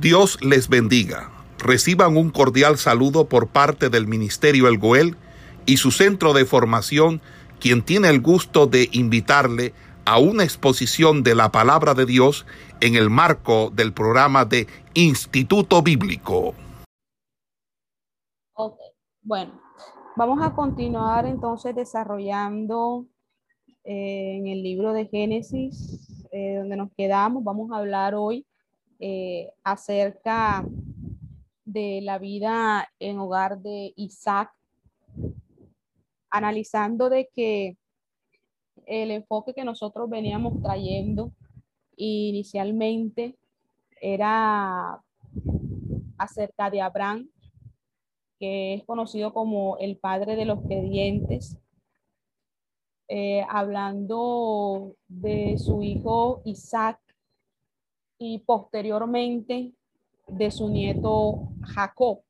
Dios les bendiga. Reciban un cordial saludo por parte del Ministerio El Goel y su centro de formación, quien tiene el gusto de invitarle a una exposición de la palabra de Dios en el marco del programa de Instituto Bíblico. Ok, bueno, vamos a continuar entonces desarrollando eh, en el libro de Génesis, eh, donde nos quedamos. Vamos a hablar hoy eh, acerca de la vida en hogar de Isaac, analizando de que el enfoque que nosotros veníamos trayendo inicialmente era acerca de Abraham, que es conocido como el padre de los creyentes, eh, hablando de su hijo Isaac y posteriormente de su nieto Jacob.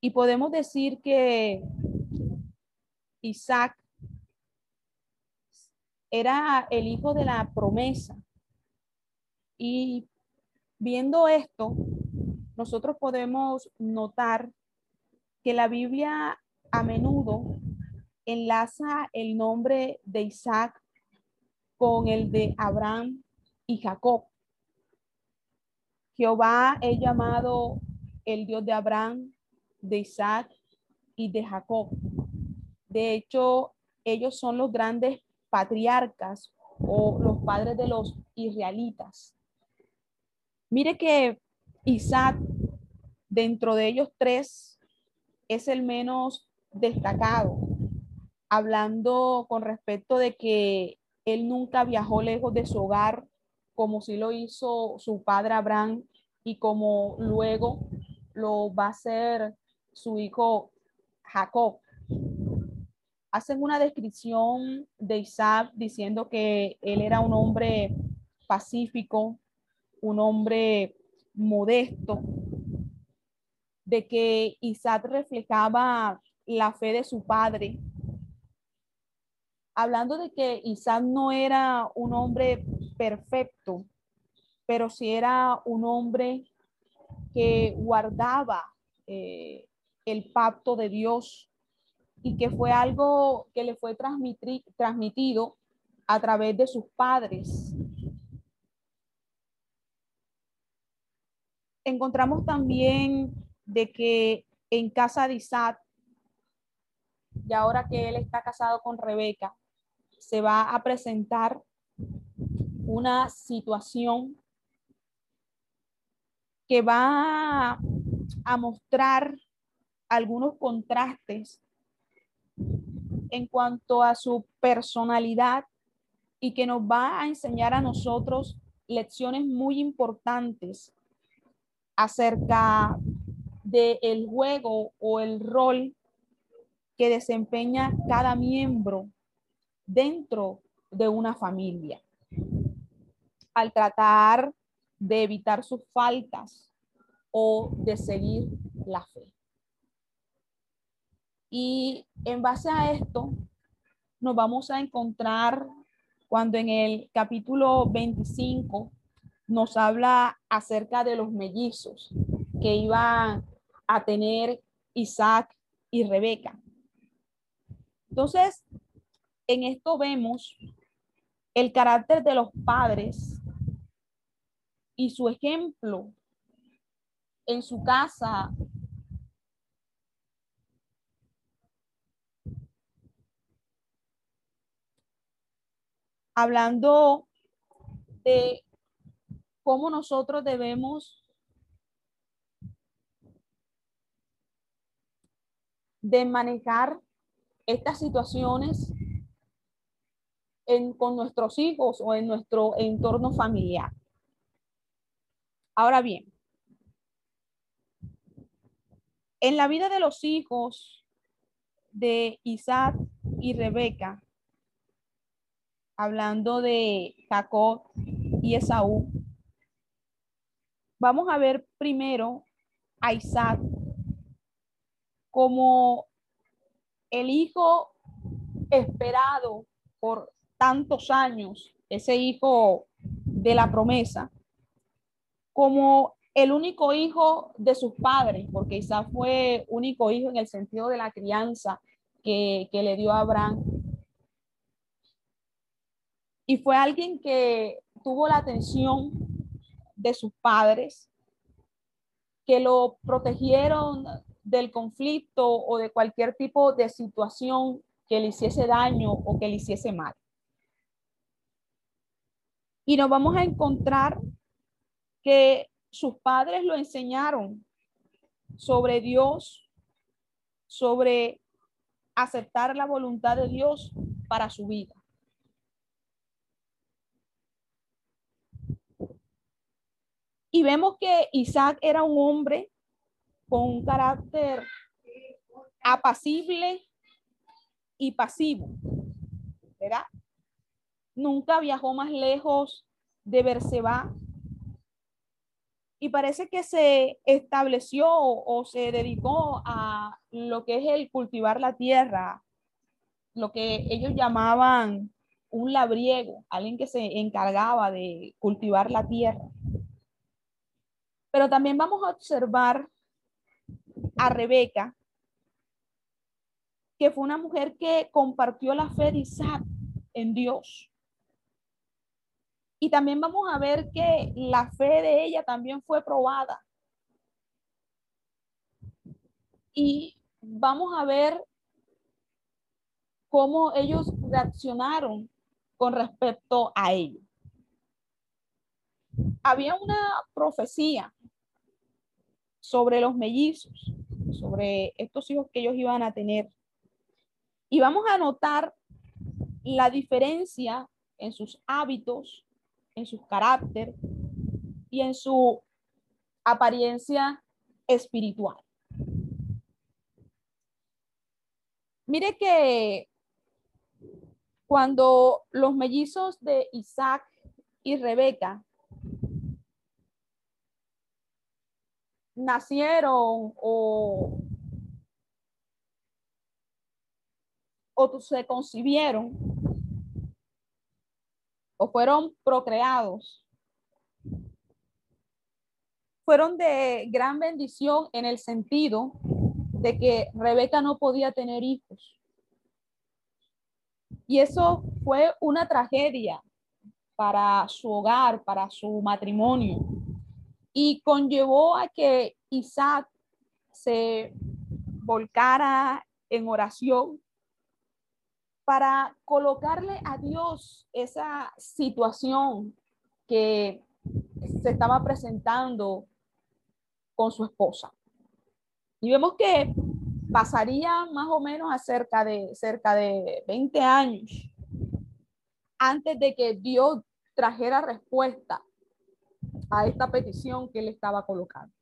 Y podemos decir que Isaac era el hijo de la promesa. Y viendo esto, nosotros podemos notar que la Biblia a menudo enlaza el nombre de Isaac con el de Abraham y Jacob. Jehová es llamado el Dios de Abraham, de Isaac y de Jacob. De hecho, ellos son los grandes patriarcas o los padres de los israelitas. Mire que Isaac, dentro de ellos tres, es el menos destacado, hablando con respecto de que él nunca viajó lejos de su hogar, como si lo hizo su padre Abraham y como luego lo va a hacer su hijo Jacob hacen una descripción de Isaac diciendo que él era un hombre pacífico, un hombre modesto, de que Isaac reflejaba la fe de su padre. Hablando de que Isaac no era un hombre perfecto, pero sí era un hombre que guardaba eh, el pacto de Dios y que fue algo que le fue transmitido a través de sus padres. Encontramos también de que en casa de Isaac, y ahora que él está casado con Rebeca, se va a presentar una situación que va a mostrar algunos contrastes en cuanto a su personalidad y que nos va a enseñar a nosotros lecciones muy importantes acerca del el juego o el rol que desempeña cada miembro dentro de una familia. Al tratar de evitar sus faltas o de seguir la fe. Y en base a esto, nos vamos a encontrar cuando en el capítulo 25 nos habla acerca de los mellizos que iban a tener Isaac y Rebeca. Entonces, en esto vemos el carácter de los padres y su ejemplo en su casa hablando de cómo nosotros debemos de manejar estas situaciones con nuestros hijos o en nuestro entorno familiar. Ahora bien, en la vida de los hijos de Isaac y Rebeca, hablando de Jacob y Esaú, vamos a ver primero a Isaac como el hijo esperado por tantos años, ese hijo de la promesa, como el único hijo de sus padres, porque Isaac fue único hijo en el sentido de la crianza que, que le dio a Abraham. Y fue alguien que tuvo la atención de sus padres, que lo protegieron del conflicto o de cualquier tipo de situación que le hiciese daño o que le hiciese mal. Y nos vamos a encontrar que sus padres lo enseñaron sobre Dios, sobre aceptar la voluntad de Dios para su vida. Y vemos que Isaac era un hombre con un carácter apacible y pasivo, ¿verdad? Nunca viajó más lejos de Berseba y parece que se estableció o se dedicó a lo que es el cultivar la tierra, lo que ellos llamaban un labriego, alguien que se encargaba de cultivar la tierra. Pero también vamos a observar a Rebeca, que fue una mujer que compartió la fe de Isaac en Dios. Y también vamos a ver que la fe de ella también fue probada. Y vamos a ver cómo ellos reaccionaron con respecto a ello. Había una profecía sobre los mellizos, sobre estos hijos que ellos iban a tener. Y vamos a notar la diferencia en sus hábitos, en su carácter y en su apariencia espiritual. Mire que cuando los mellizos de Isaac y Rebeca nacieron o, o se concibieron o fueron procreados, fueron de gran bendición en el sentido de que Rebeca no podía tener hijos. Y eso fue una tragedia para su hogar, para su matrimonio y conllevó a que Isaac se volcara en oración para colocarle a Dios esa situación que se estaba presentando con su esposa. Y vemos que pasaría más o menos a cerca de, cerca de 20 años antes de que Dios trajera respuesta a esta petición que él estaba colocando.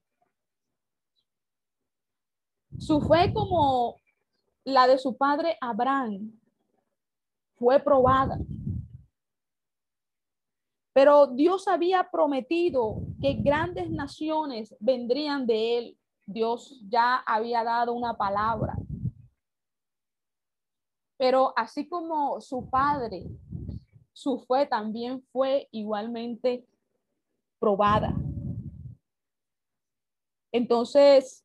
Su fe como la de su padre Abraham fue probada. Pero Dios había prometido que grandes naciones vendrían de él. Dios ya había dado una palabra. Pero así como su padre, su fe también fue igualmente probada. Entonces,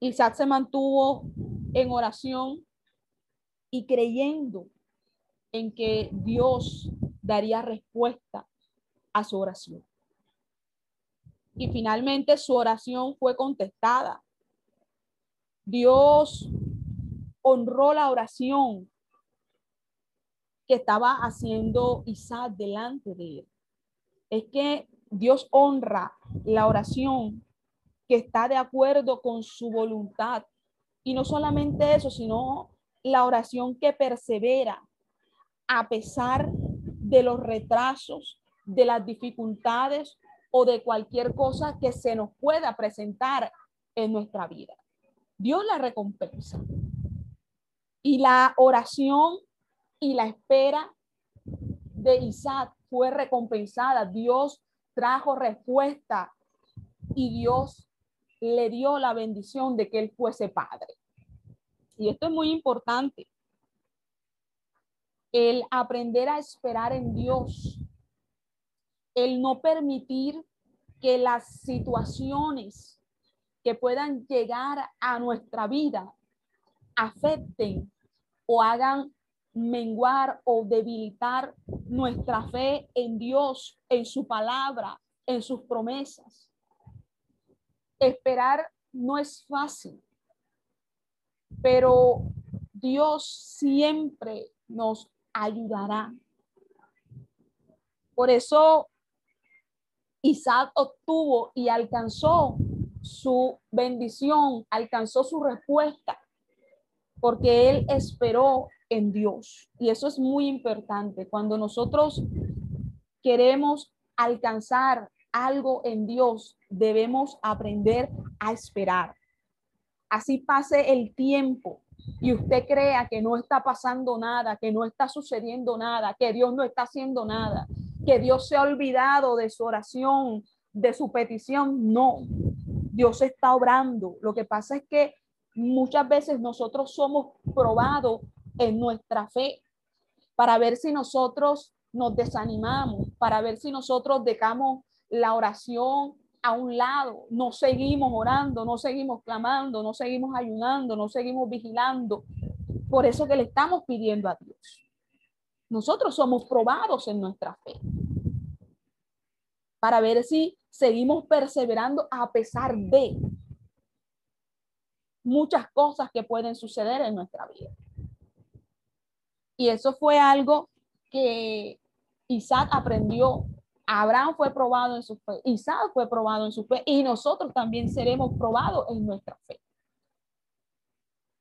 Isaac se mantuvo en oración y creyendo en que Dios daría respuesta a su oración. Y finalmente su oración fue contestada. Dios honró la oración que estaba haciendo Isaac delante de él. Es que Dios honra la oración que está de acuerdo con su voluntad. Y no solamente eso, sino la oración que persevera a pesar de los retrasos, de las dificultades o de cualquier cosa que se nos pueda presentar en nuestra vida. Dios la recompensa. Y la oración y la espera de Isaac fue recompensada. Dios trajo respuesta y Dios le dio la bendición de que él fuese padre. Y esto es muy importante. El aprender a esperar en Dios. El no permitir que las situaciones que puedan llegar a nuestra vida afecten o hagan menguar o debilitar nuestra fe en Dios, en su palabra, en sus promesas. Esperar no es fácil, pero Dios siempre nos ayudará. Por eso Isaac obtuvo y alcanzó su bendición, alcanzó su respuesta, porque él esperó en Dios. Y eso es muy importante. Cuando nosotros queremos alcanzar algo en Dios, debemos aprender a esperar. Así pase el tiempo y usted crea que no está pasando nada, que no está sucediendo nada, que Dios no está haciendo nada, que Dios se ha olvidado de su oración, de su petición. No, Dios está obrando. Lo que pasa es que muchas veces nosotros somos probados en nuestra fe para ver si nosotros nos desanimamos, para ver si nosotros dejamos la oración a un lado, no seguimos orando, no seguimos clamando, no seguimos ayunando, no seguimos vigilando. Por eso que le estamos pidiendo a Dios. Nosotros somos probados en nuestra fe para ver si seguimos perseverando a pesar de muchas cosas que pueden suceder en nuestra vida. Y eso fue algo que Isaac aprendió. Abraham fue probado en su fe, Isaac fue probado en su fe y nosotros también seremos probados en nuestra fe.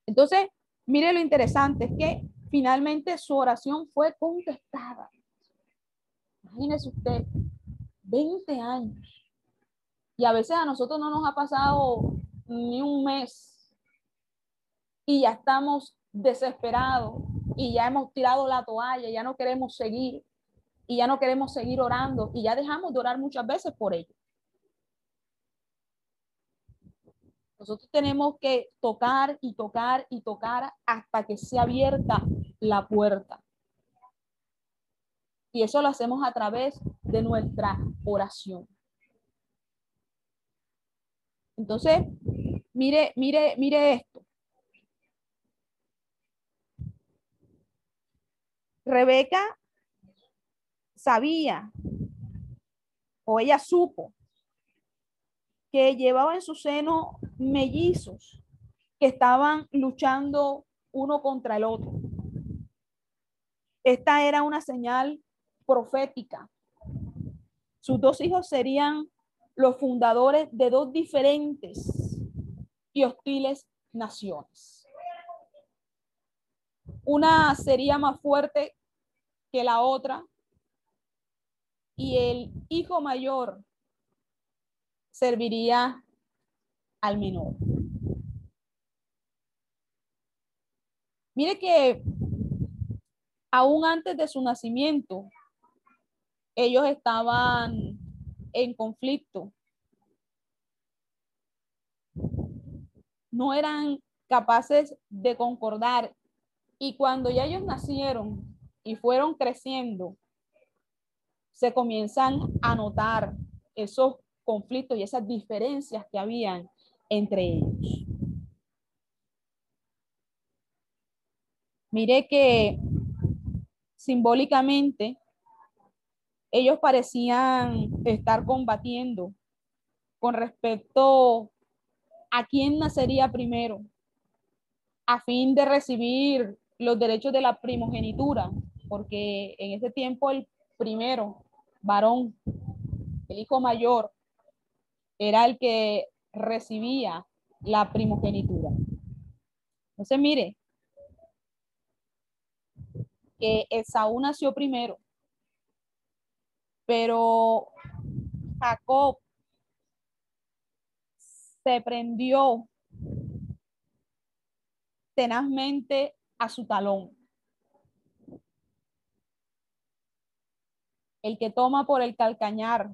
Entonces, mire lo interesante, es que finalmente su oración fue contestada. Imagínese usted, 20 años. Y a veces a nosotros no nos ha pasado ni un mes y ya estamos desesperados y ya hemos tirado la toalla, ya no queremos seguir y ya no queremos seguir orando y ya dejamos de orar muchas veces por ello. Nosotros tenemos que tocar y tocar y tocar hasta que sea abierta la puerta. Y eso lo hacemos a través de nuestra oración. Entonces, mire, mire, mire esto. Rebeca sabía o ella supo que llevaba en su seno mellizos que estaban luchando uno contra el otro. Esta era una señal profética. Sus dos hijos serían los fundadores de dos diferentes y hostiles naciones. Una sería más fuerte que la otra y el hijo mayor serviría al menor. Mire que aún antes de su nacimiento, ellos estaban en conflicto. No eran capaces de concordar. Y cuando ya ellos nacieron y fueron creciendo, se comienzan a notar esos conflictos y esas diferencias que habían entre ellos. Mire que simbólicamente ellos parecían estar combatiendo con respecto a quién nacería primero, a fin de recibir los derechos de la primogenitura, porque en ese tiempo el primero, varón, el hijo mayor, era el que recibía la primogenitura. Entonces, mire, que Esaú nació primero, pero Jacob se prendió tenazmente a su talón. El que toma por el calcañar,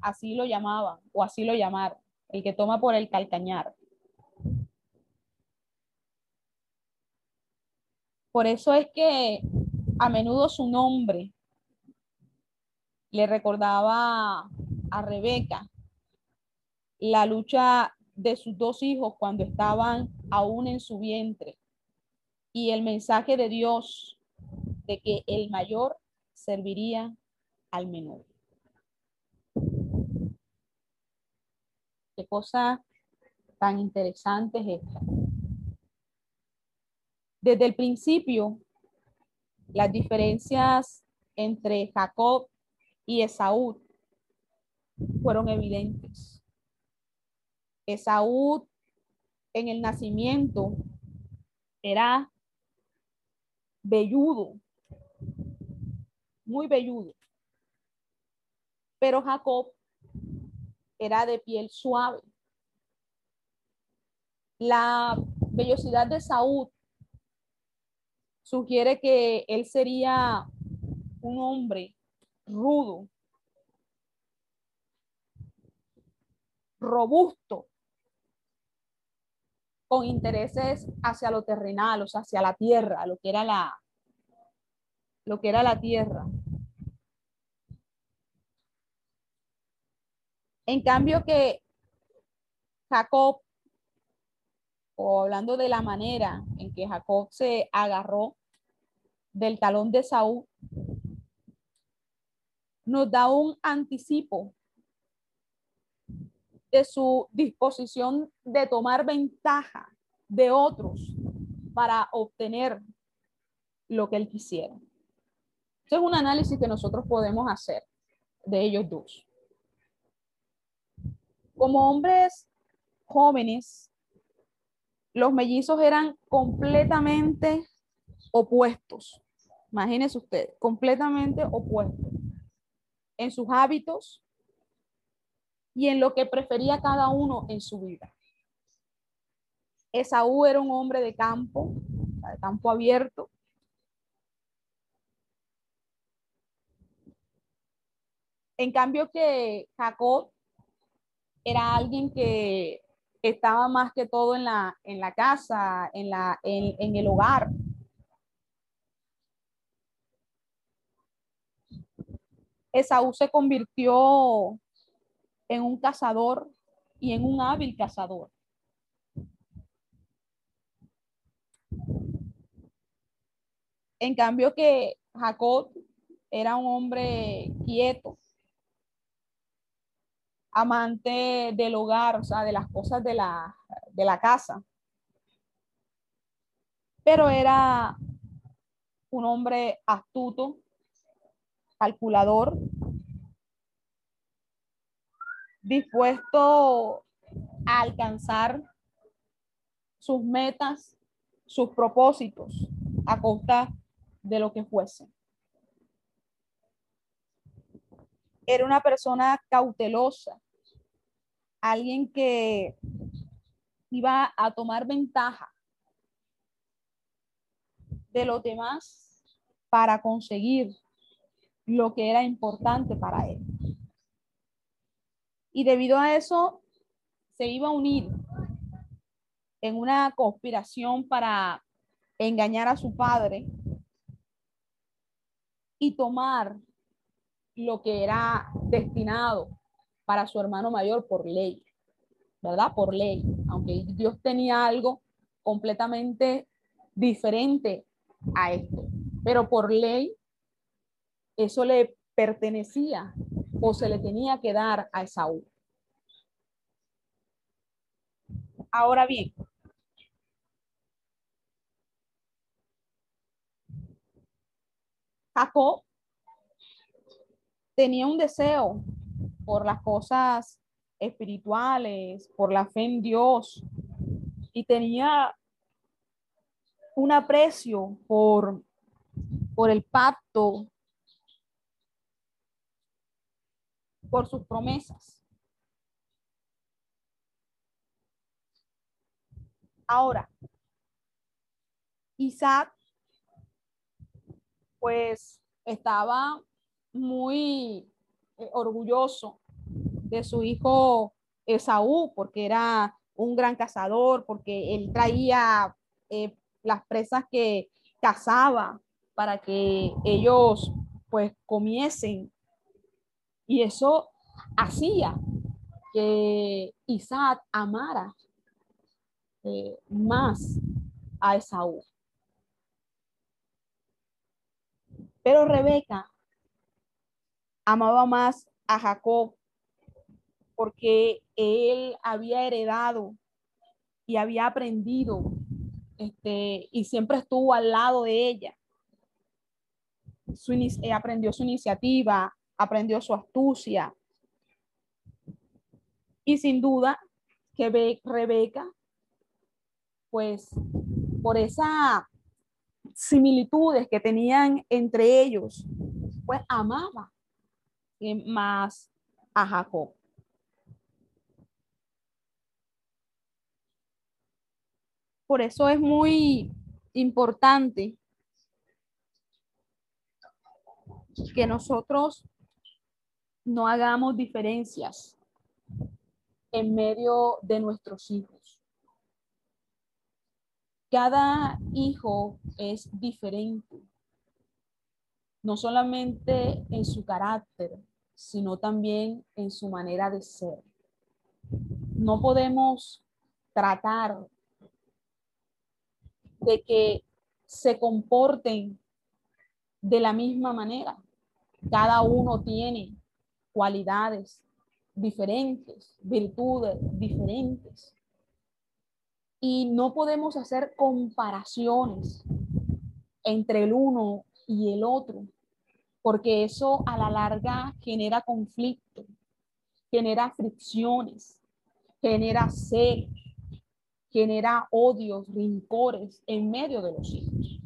así lo llamaban, o así lo llamaron, el que toma por el calcañar. Por eso es que a menudo su nombre le recordaba a Rebeca la lucha de sus dos hijos cuando estaban aún en su vientre y el mensaje de Dios de que el mayor serviría al menor. Qué cosa tan interesante es esta. Desde el principio, las diferencias entre Jacob y Esaú fueron evidentes. Esaú en el nacimiento era velludo, muy velludo. Pero Jacob era de piel suave. La vellosidad de Saúl sugiere que él sería un hombre rudo, robusto, con intereses hacia lo terrenal, o sea, hacia la tierra, lo que era la, lo que era la tierra. En cambio que Jacob, o hablando de la manera en que Jacob se agarró del talón de Saúl, nos da un anticipo de su disposición de tomar ventaja de otros para obtener lo que él quisiera. Ese es un análisis que nosotros podemos hacer de ellos dos. Como hombres jóvenes, los mellizos eran completamente opuestos. Imagínense ustedes, completamente opuestos en sus hábitos, y en lo que prefería cada uno en su vida. Esaú era un hombre de campo, de campo abierto. En cambio que Jacob era alguien que estaba más que todo en la, en la casa, en, la, en, en el hogar. Esaú se convirtió en un cazador y en un hábil cazador. En cambio que Jacob era un hombre quieto, amante del hogar, o sea, de las cosas de la, de la casa. Pero era un hombre astuto, calculador, dispuesto a alcanzar sus metas, sus propósitos a costa de lo que fuese. Era una persona cautelosa, alguien que iba a tomar ventaja de los demás para conseguir lo que era importante para él. Y debido a eso, se iba a unir en una conspiración para engañar a su padre y tomar lo que era destinado para su hermano mayor por ley, ¿verdad? Por ley, aunque Dios tenía algo completamente diferente a esto, pero por ley eso le pertenecía o se le tenía que dar a Esaú. Ahora bien, Jacob tenía un deseo por las cosas espirituales, por la fe en Dios, y tenía un aprecio por, por el pacto por sus promesas. Ahora, Isaac, pues estaba muy eh, orgulloso de su hijo Esaú, porque era un gran cazador, porque él traía eh, las presas que cazaba para que ellos pues comiesen y eso hacía que Isaac amara eh, más a Esaú. Pero Rebeca amaba más a Jacob porque él había heredado y había aprendido este, y siempre estuvo al lado de ella. Su, eh, aprendió su iniciativa, aprendió su astucia. Y sin duda que Rebeca, pues por esas similitudes que tenían entre ellos, pues amaba más a Jacob. Por eso es muy importante que nosotros no hagamos diferencias en medio de nuestros hijos. Cada hijo es diferente, no solamente en su carácter, sino también en su manera de ser. No podemos tratar de que se comporten de la misma manera. Cada uno tiene cualidades diferentes, virtudes diferentes. Y no podemos hacer comparaciones entre el uno y el otro, porque eso a la larga genera conflicto, genera fricciones, genera celos, genera odios, rincores en medio de los hijos.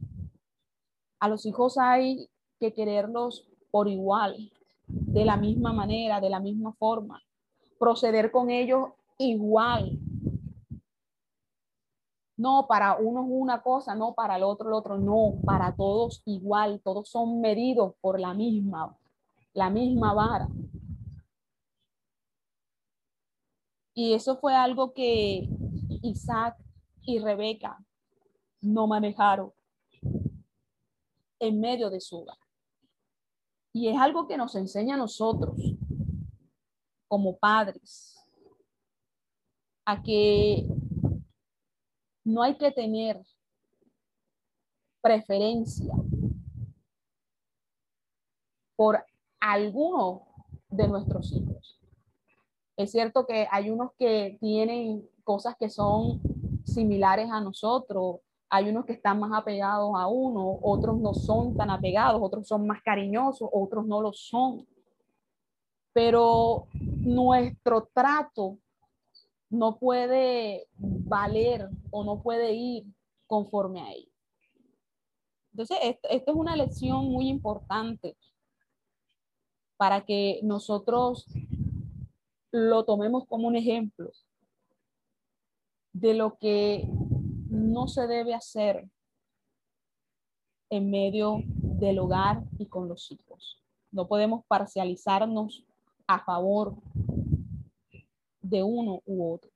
A los hijos hay que quererlos por igual, de la misma manera, de la misma forma, proceder con ellos igual. No, para uno es una cosa, no, para el otro el otro, no, para todos igual, todos son medidos por la misma, la misma vara. Y eso fue algo que Isaac y Rebeca no manejaron en medio de su hogar. Y es algo que nos enseña a nosotros como padres a que no hay que tener preferencia por alguno de nuestros hijos. Es cierto que hay unos que tienen cosas que son similares a nosotros. Hay unos que están más apegados a uno, otros no son tan apegados, otros son más cariñosos, otros no lo son. Pero nuestro trato no puede valer o no puede ir conforme a ello. Entonces, esto, esto, es una lección muy importante para que nosotros lo tomemos como un ejemplo de lo que no se debe hacer en medio del hogar y con los hijos. No podemos parcializarnos a favor de uno u otro.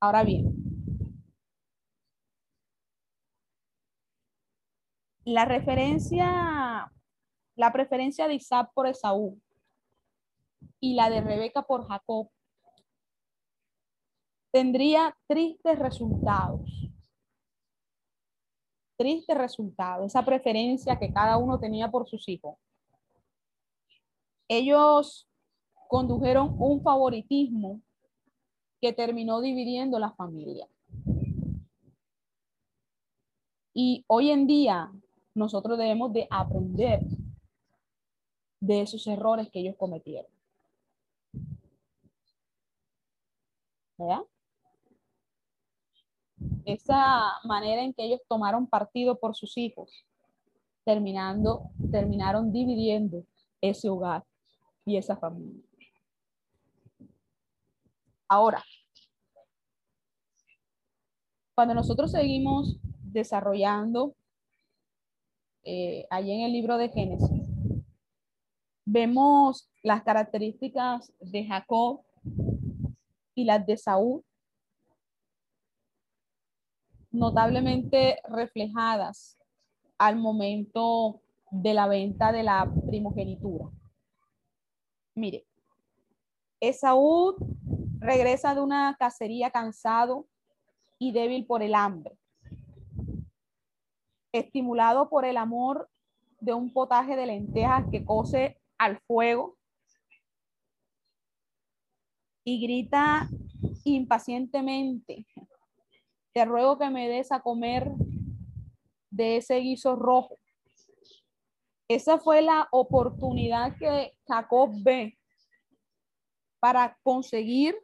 Ahora bien, la referencia, la preferencia de Isaac por Esaú y la de Rebeca por Jacob tendría tristes resultados. Triste resultado, esa preferencia que cada uno tenía por sus hijos. Ellos condujeron un favoritismo que terminó dividiendo la familia. Y hoy en día nosotros debemos de aprender de esos errores que ellos cometieron. ¿Verdad? esa manera en que ellos tomaron partido por sus hijos, terminando, terminaron dividiendo ese hogar y esa familia. Ahora, cuando nosotros seguimos desarrollando eh, allí en el libro de Génesis, vemos las características de Jacob y las de Saúl notablemente reflejadas al momento de la venta de la primogenitura. Mire, Esaú regresa de una cacería cansado y débil por el hambre. Estimulado por el amor de un potaje de lentejas que cose al fuego y grita impacientemente, te ruego que me des a comer de ese guiso rojo. Esa fue la oportunidad que Jacob ve para conseguir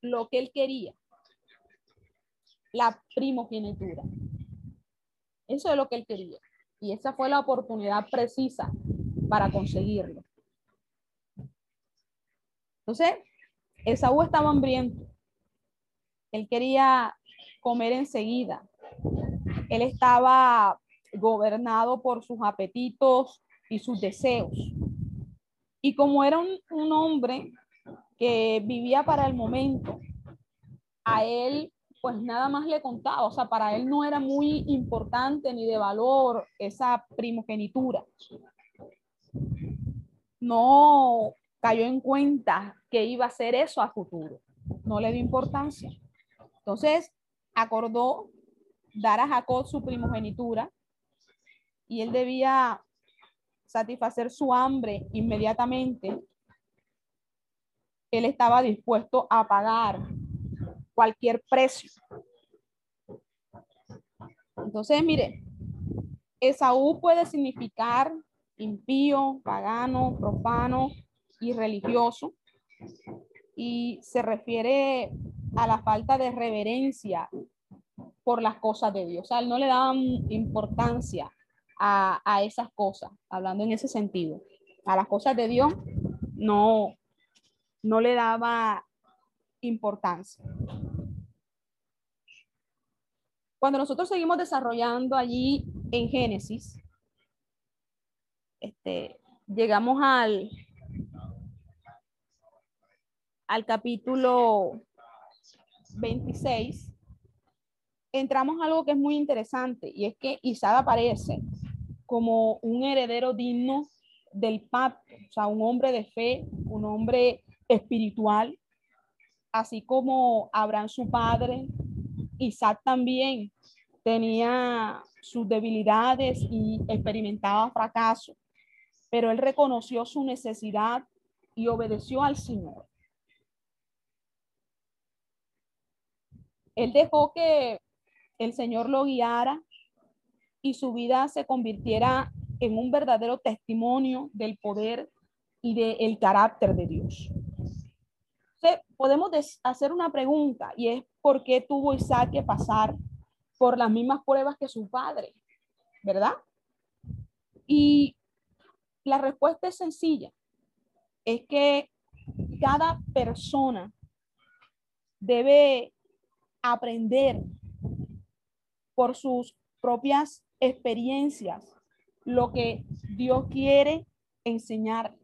lo que él quería, la primogenitura. Eso es lo que él quería. Y esa fue la oportunidad precisa para conseguirlo. Entonces, Esaú estaba hambriento. Él quería comer enseguida. Él estaba gobernado por sus apetitos y sus deseos. Y como era un, un hombre que vivía para el momento, a él pues nada más le contaba, o sea, para él no era muy importante ni de valor esa primogenitura. No cayó en cuenta que iba a ser eso a futuro, no le dio importancia. Entonces, acordó dar a Jacob su primogenitura y él debía satisfacer su hambre inmediatamente. Él estaba dispuesto a pagar cualquier precio. Entonces, mire, Esaú puede significar impío, pagano, profano y religioso. Y se refiere a la falta de reverencia por las cosas de Dios. O sea, no le dan importancia a, esas cosas, hablando en ese sentido. A las cosas de Dios no, no le daba importancia. Cuando nosotros seguimos desarrollando allí en Génesis, este, llegamos al, al capítulo 26, entramos a algo que es muy interesante y es que Isaac aparece como un heredero digno del pacto, o sea, un hombre de fe, un hombre espiritual, así como Abraham su padre, Isaac también tenía sus debilidades y experimentaba fracaso, pero él reconoció su necesidad y obedeció al Señor. Él dejó que el Señor lo guiara y su vida se convirtiera en un verdadero testimonio del poder y del carácter de Dios. podemos hacer una pregunta y es por qué tuvo Isaac que pasar por las mismas pruebas que su padre, ¿verdad? Y la respuesta es sencilla, es que cada persona debe aprender por sus propias experiencias lo que Dios quiere enseñarles.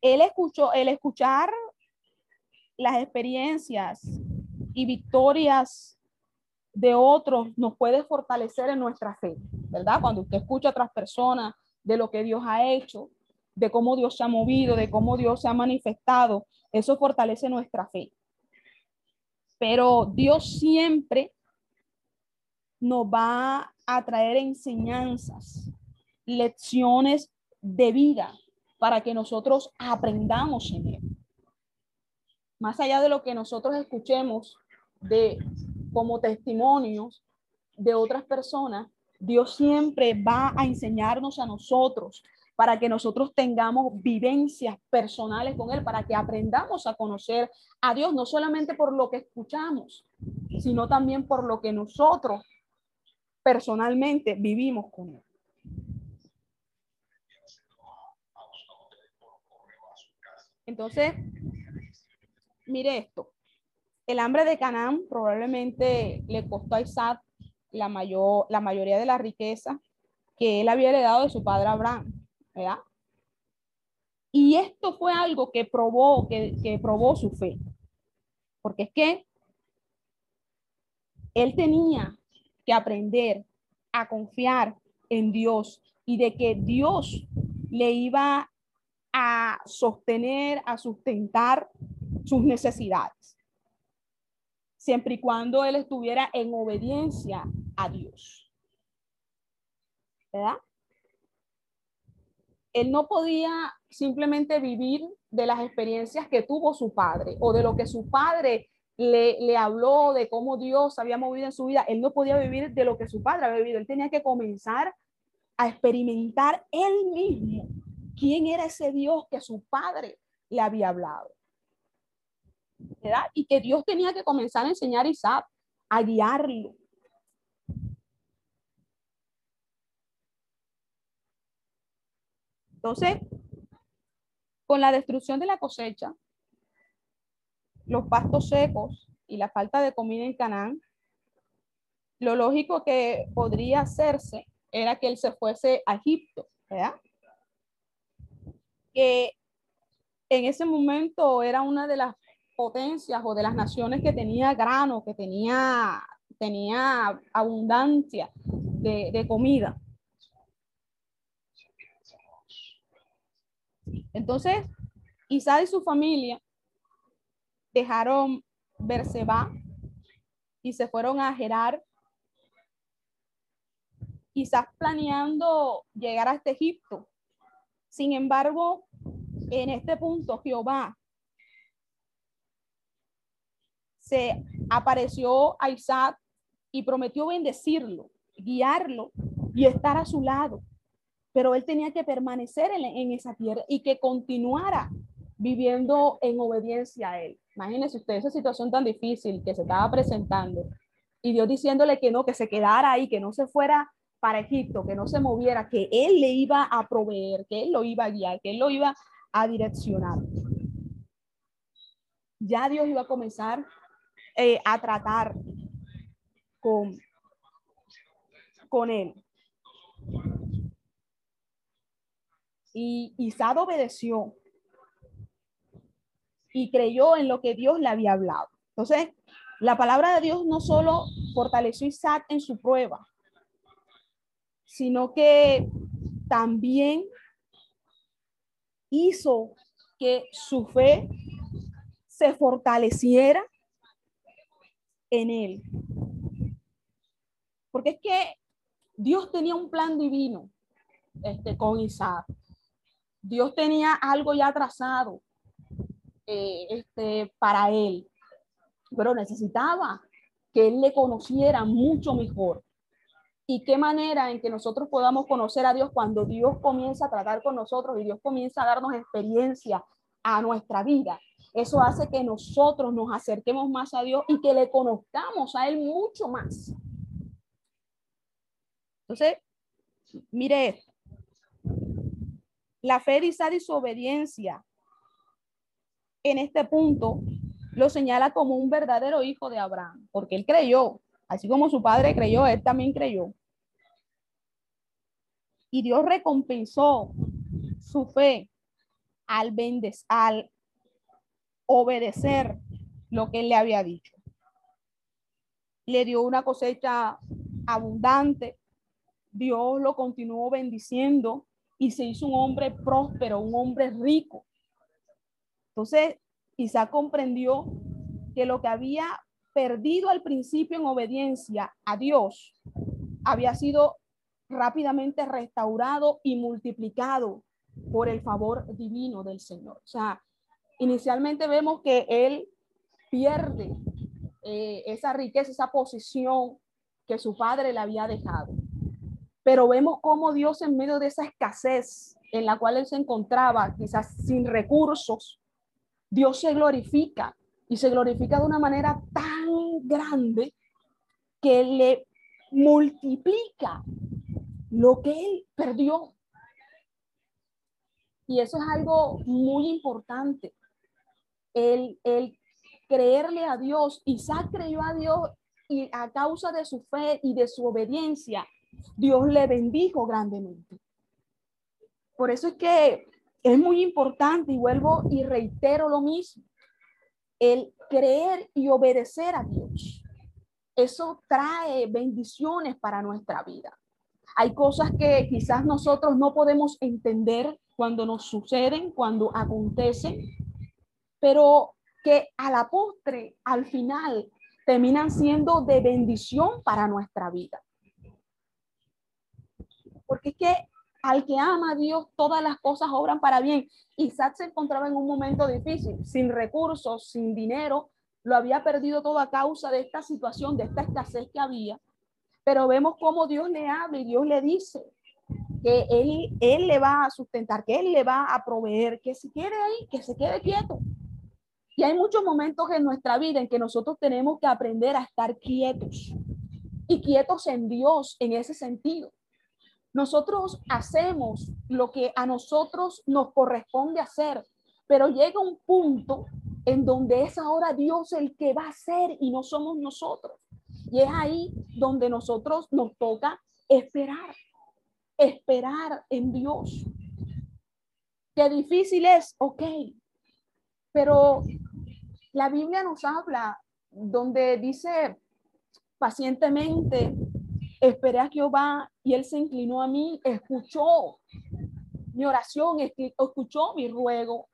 Él escuchó, el escuchar las experiencias y victorias de otros nos puede fortalecer en nuestra fe, ¿verdad? Cuando usted escucha a otras personas de lo que Dios ha hecho, de cómo Dios se ha movido, de cómo Dios se ha manifestado, eso fortalece nuestra fe. Pero Dios siempre nos va a traer enseñanzas, lecciones de vida para que nosotros aprendamos en Él. Más allá de lo que nosotros escuchemos de como testimonios de otras personas, Dios siempre va a enseñarnos a nosotros para que nosotros tengamos vivencias personales con Él, para que aprendamos a conocer a Dios, no solamente por lo que escuchamos, sino también por lo que nosotros personalmente vivimos con Él. Entonces, mire esto. El hambre de Canaán probablemente le costó a Isaac la, mayor, la mayoría de la riqueza que él había heredado de su padre Abraham. ¿verdad? Y esto fue algo que probó, que, que probó su fe. Porque es que él tenía que aprender a confiar en Dios y de que Dios le iba a sostener, a sustentar sus necesidades, siempre y cuando él estuviera en obediencia a Dios. ¿Verdad? Él no podía simplemente vivir de las experiencias que tuvo su padre o de lo que su padre le, habló, de cómo Dios había movido en su vida. Él no podía vivir de lo que su padre había vivido. Él tenía que comenzar a experimentar él mismo quién era ese Dios que su padre le había hablado. ¿Verdad? Y que Dios tenía que comenzar a enseñar a Isaac, a guiarlo. Entonces, con la destrucción de la cosecha, los pastos secos y la falta de comida en Canaán, lo lógico que podría hacerse era que él se fuese a Egipto, ¿verdad? que en ese momento era una de las potencias o de las naciones que tenía grano, que tenía, tenía abundancia de, de comida. Entonces, Isaac y su familia dejaron Berseba y se fueron a Gerar, quizás planeando llegar hasta Egipto, sin embargo, en este punto Jehová se apareció a Isaac y prometió bendecirlo, guiarlo y estar a su lado. Pero él tenía que permanecer en, esa tierra y que continuara viviendo en obediencia a él. Imagínense usted esa situación tan difícil que se estaba presentando y Dios diciéndole que no, que se quedara ahí, que no se fuera para Egipto, que no se moviera, que él le iba a proveer, que él lo iba a guiar, que él lo iba a direccionar. Ya Dios iba a comenzar eh, a tratar con, con él. Y Isaac obedeció y creyó en lo que Dios le había hablado. Entonces, la palabra de Dios no solo fortaleció a Isaac en su prueba, sino que también hizo que su fe se fortaleciera en él. Porque es que Dios tenía un plan divino este, con Isaac. Dios tenía algo ya trazado eh, este, para él, pero necesitaba que él le conociera mucho mejor y qué manera en que nosotros podamos conocer a Dios cuando Dios comienza a tratar con nosotros y Dios comienza a darnos experiencia a nuestra vida. Eso hace que nosotros nos acerquemos más a Dios y que le conozcamos a Él mucho más. Entonces, mire La fe de y su obediencia en este punto lo señala como un verdadero hijo de Abraham, porque él creyó, así como su padre creyó, él también creyó y Dios recompensó su fe al, al obedecer lo que él le había dicho. Le dio una cosecha abundante. Dios lo continuó bendiciendo y se hizo un hombre próspero, un hombre rico. Entonces, Isaac comprendió que lo que había perdido al principio en obediencia a Dios había sido rápidamente restaurado y multiplicado por el favor divino del Señor. O sea, inicialmente vemos que él pierde eh, esa riqueza, esa posición que su padre le había dejado. Pero vemos cómo Dios en medio de esa escasez en la cual él se encontraba, quizás sin recursos, Dios se glorifica y se glorifica de una manera tan grande que le multiplica lo que él perdió. Y eso es algo muy importante. El, el creerle a Dios. Isaac creyó a Dios y a causa de su fe y de su obediencia, Dios le bendijo grandemente. Por eso es que es muy importante y vuelvo y reitero lo mismo. El creer y obedecer a Dios. Eso trae bendiciones para nuestra vida. Hay cosas que quizás nosotros no podemos entender cuando nos suceden, cuando acontecen, pero que a la postre, al final, terminan siendo de bendición para nuestra vida. Porque es que al que ama a Dios, todas las cosas obran para bien. Isaac se encontraba en un momento difícil, sin recursos, sin dinero, lo había perdido todo a causa de esta situación, de esta escasez que había. Pero vemos cómo Dios le habla y Dios le dice que él, él le va a sustentar, que Él le va a proveer, que si quiere ahí, que se quede quieto. Y hay muchos momentos en nuestra vida en que nosotros tenemos que aprender a estar quietos y quietos en Dios en ese sentido. Nosotros hacemos lo que a nosotros nos corresponde hacer, pero llega un punto en donde es ahora Dios el que va a hacer y no somos nosotros. Y es ahí donde nosotros nos toca esperar, esperar en Dios. Qué difícil es, ok, pero la Biblia nos habla donde dice pacientemente, esperé a Jehová y él se inclinó a mí, escuchó mi oración, escuchó mi ruego.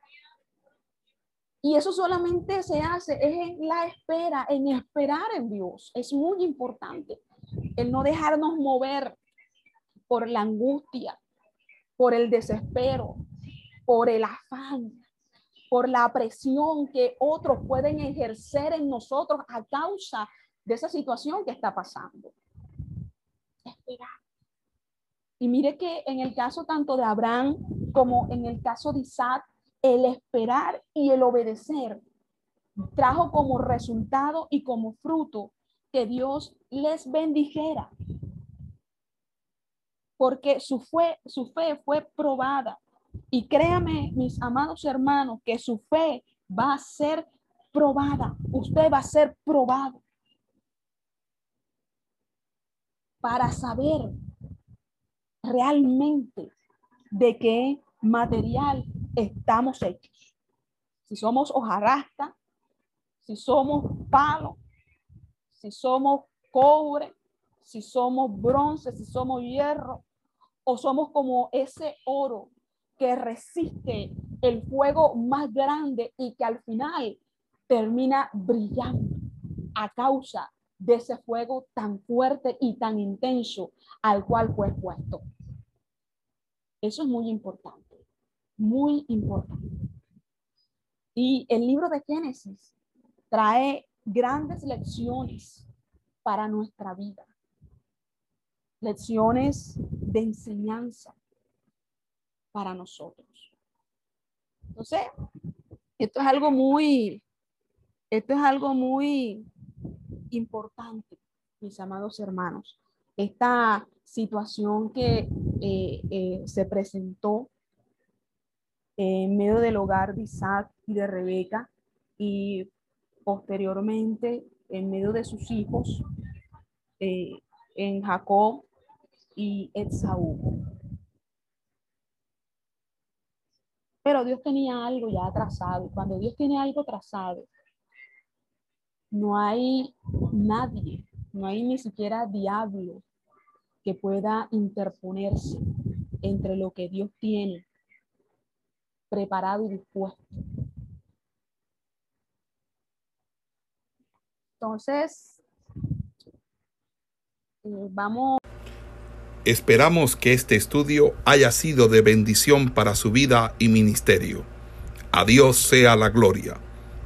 Y eso solamente se hace es en la espera, en esperar en Dios. Es muy importante el no dejarnos mover por la angustia, por el desespero, por el afán, por la presión que otros pueden ejercer en nosotros a causa de esa situación que está pasando Y mire que en el caso tanto de Abraham como en el caso de Isaac, el esperar y el obedecer trajo como resultado y como fruto que Dios les bendijera. Porque su su fe fue probada. Y créame, mis amados hermanos, que su fe va a ser probada. Usted va a ser probado. Para saber realmente de qué material estamos hechos. Si somos hojarasca, si somos palo, si somos cobre, si somos bronce, si somos hierro, o somos como ese oro que resiste el fuego más grande y que al final termina brillando a causa de ese fuego tan fuerte y tan intenso al cual fue expuesto. Eso es muy importante, muy importante. Y el libro de Génesis trae grandes lecciones para nuestra vida, lecciones de enseñanza para nosotros. Entonces, esto es algo muy, esto es algo muy importante, mis amados hermanos. Esta situación que eh, eh, se presentó en medio del hogar de Isaac y de Rebeca y posteriormente en medio de sus hijos eh, en Jacob y Esaú. Pero Dios tenía algo ya trazado. Cuando Dios tiene algo trazado, no hay nadie, no hay ni siquiera diablo que pueda interponerse entre lo que Dios tiene preparado y dispuesto. Entonces, eh, vamos. Esperamos que este estudio haya sido de bendición para su vida y ministerio. A Dios sea la gloria.